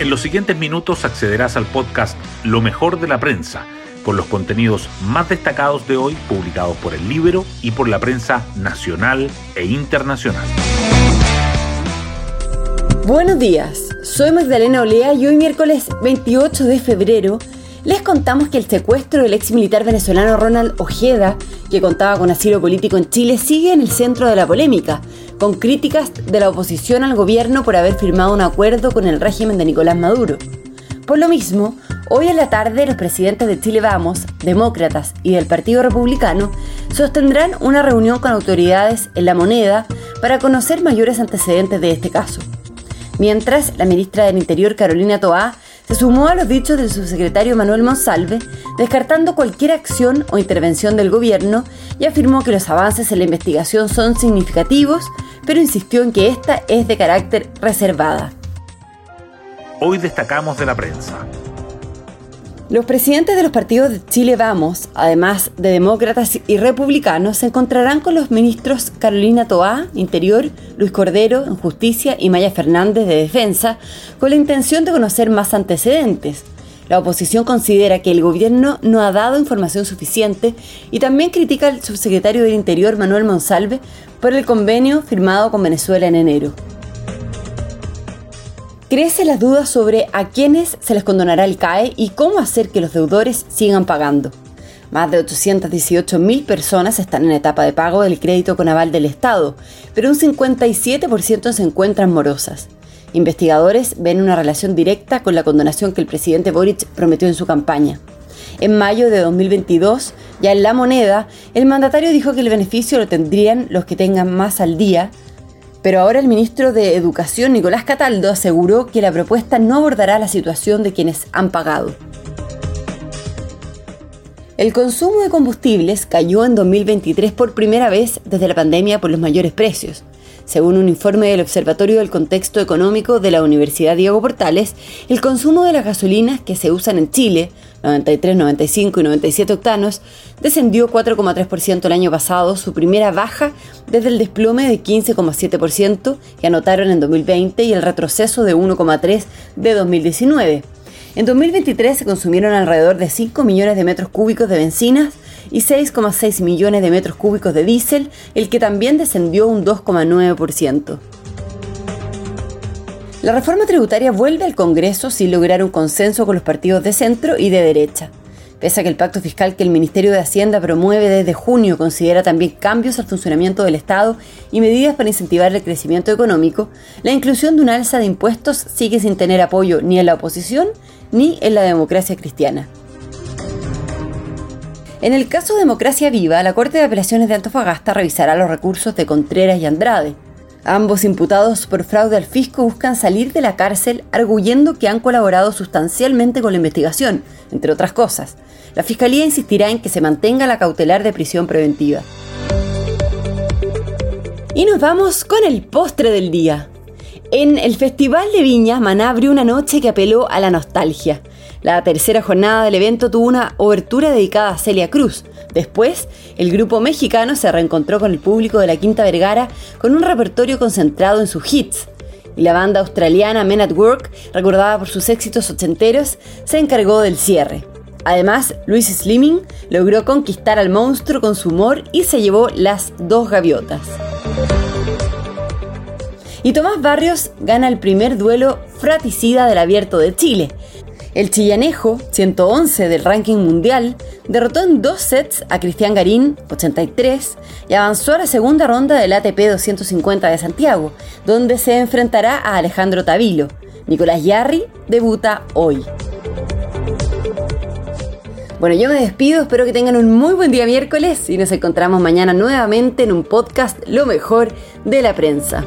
En los siguientes minutos accederás al podcast Lo mejor de la prensa, con los contenidos más destacados de hoy publicados por el libro y por la prensa nacional e internacional. Buenos días, soy Magdalena Olea y hoy miércoles 28 de febrero les contamos que el secuestro del ex militar venezolano Ronald Ojeda, que contaba con asilo político en Chile, sigue en el centro de la polémica, con críticas de la oposición al gobierno por haber firmado un acuerdo con el régimen de Nicolás Maduro. Por lo mismo, hoy en la tarde los presidentes de Chile Vamos, demócratas y del Partido Republicano sostendrán una reunión con autoridades en la moneda para conocer mayores antecedentes de este caso. Mientras, la ministra del Interior Carolina Toá se sumó a los dichos del subsecretario Manuel Monsalve, descartando cualquier acción o intervención del gobierno y afirmó que los avances en la investigación son significativos, pero insistió en que esta es de carácter reservada. Hoy destacamos de la prensa. Los presidentes de los partidos de Chile Vamos, además de demócratas y republicanos, se encontrarán con los ministros Carolina Toá, Interior, Luis Cordero, en Justicia y Maya Fernández, de Defensa, con la intención de conocer más antecedentes. La oposición considera que el gobierno no ha dado información suficiente y también critica al subsecretario del Interior, Manuel Monsalve, por el convenio firmado con Venezuela en enero. Crece las dudas sobre a quiénes se les condonará el CAE y cómo hacer que los deudores sigan pagando. Más de 818.000 personas están en etapa de pago del crédito con aval del Estado, pero un 57% se encuentran morosas. Investigadores ven una relación directa con la condonación que el presidente Boric prometió en su campaña. En mayo de 2022, ya en la moneda, el mandatario dijo que el beneficio lo tendrían los que tengan más al día pero ahora el ministro de Educación, Nicolás Cataldo, aseguró que la propuesta no abordará la situación de quienes han pagado. El consumo de combustibles cayó en 2023 por primera vez desde la pandemia por los mayores precios. Según un informe del Observatorio del Contexto Económico de la Universidad Diego Portales, el consumo de las gasolinas que se usan en Chile, 93, 95 y 97 octanos, descendió 4,3% el año pasado, su primera baja desde el desplome de 15,7% que anotaron en 2020 y el retroceso de 1,3% de 2019. En 2023 se consumieron alrededor de 5 millones de metros cúbicos de bencinas y 6,6 millones de metros cúbicos de diésel, el que también descendió un 2,9%. La reforma tributaria vuelve al Congreso sin lograr un consenso con los partidos de centro y de derecha. Pese a que el pacto fiscal que el Ministerio de Hacienda promueve desde junio considera también cambios al funcionamiento del Estado y medidas para incentivar el crecimiento económico, la inclusión de un alza de impuestos sigue sin tener apoyo ni en la oposición ni en la democracia cristiana. En el caso Democracia Viva, la Corte de Apelaciones de Antofagasta revisará los recursos de Contreras y Andrade. Ambos imputados por fraude al fisco buscan salir de la cárcel arguyendo que han colaborado sustancialmente con la investigación, entre otras cosas. La Fiscalía insistirá en que se mantenga la cautelar de prisión preventiva. Y nos vamos con el postre del día. En el Festival de Viña, Maná abrió una noche que apeló a la nostalgia. La tercera jornada del evento tuvo una obertura dedicada a Celia Cruz. Después, el grupo mexicano se reencontró con el público de la Quinta Vergara con un repertorio concentrado en sus hits. Y la banda australiana Men at Work, recordada por sus éxitos ochenteros, se encargó del cierre. Además, Luis Slimming logró conquistar al monstruo con su humor y se llevó las dos gaviotas. Y Tomás Barrios gana el primer duelo fraticida del Abierto de Chile. El chillanejo, 111 del ranking mundial, derrotó en dos sets a Cristian Garín, 83, y avanzó a la segunda ronda del ATP 250 de Santiago, donde se enfrentará a Alejandro Tavilo. Nicolás Yarri debuta hoy. Bueno, yo me despido, espero que tengan un muy buen día miércoles y nos encontramos mañana nuevamente en un podcast Lo mejor de la prensa.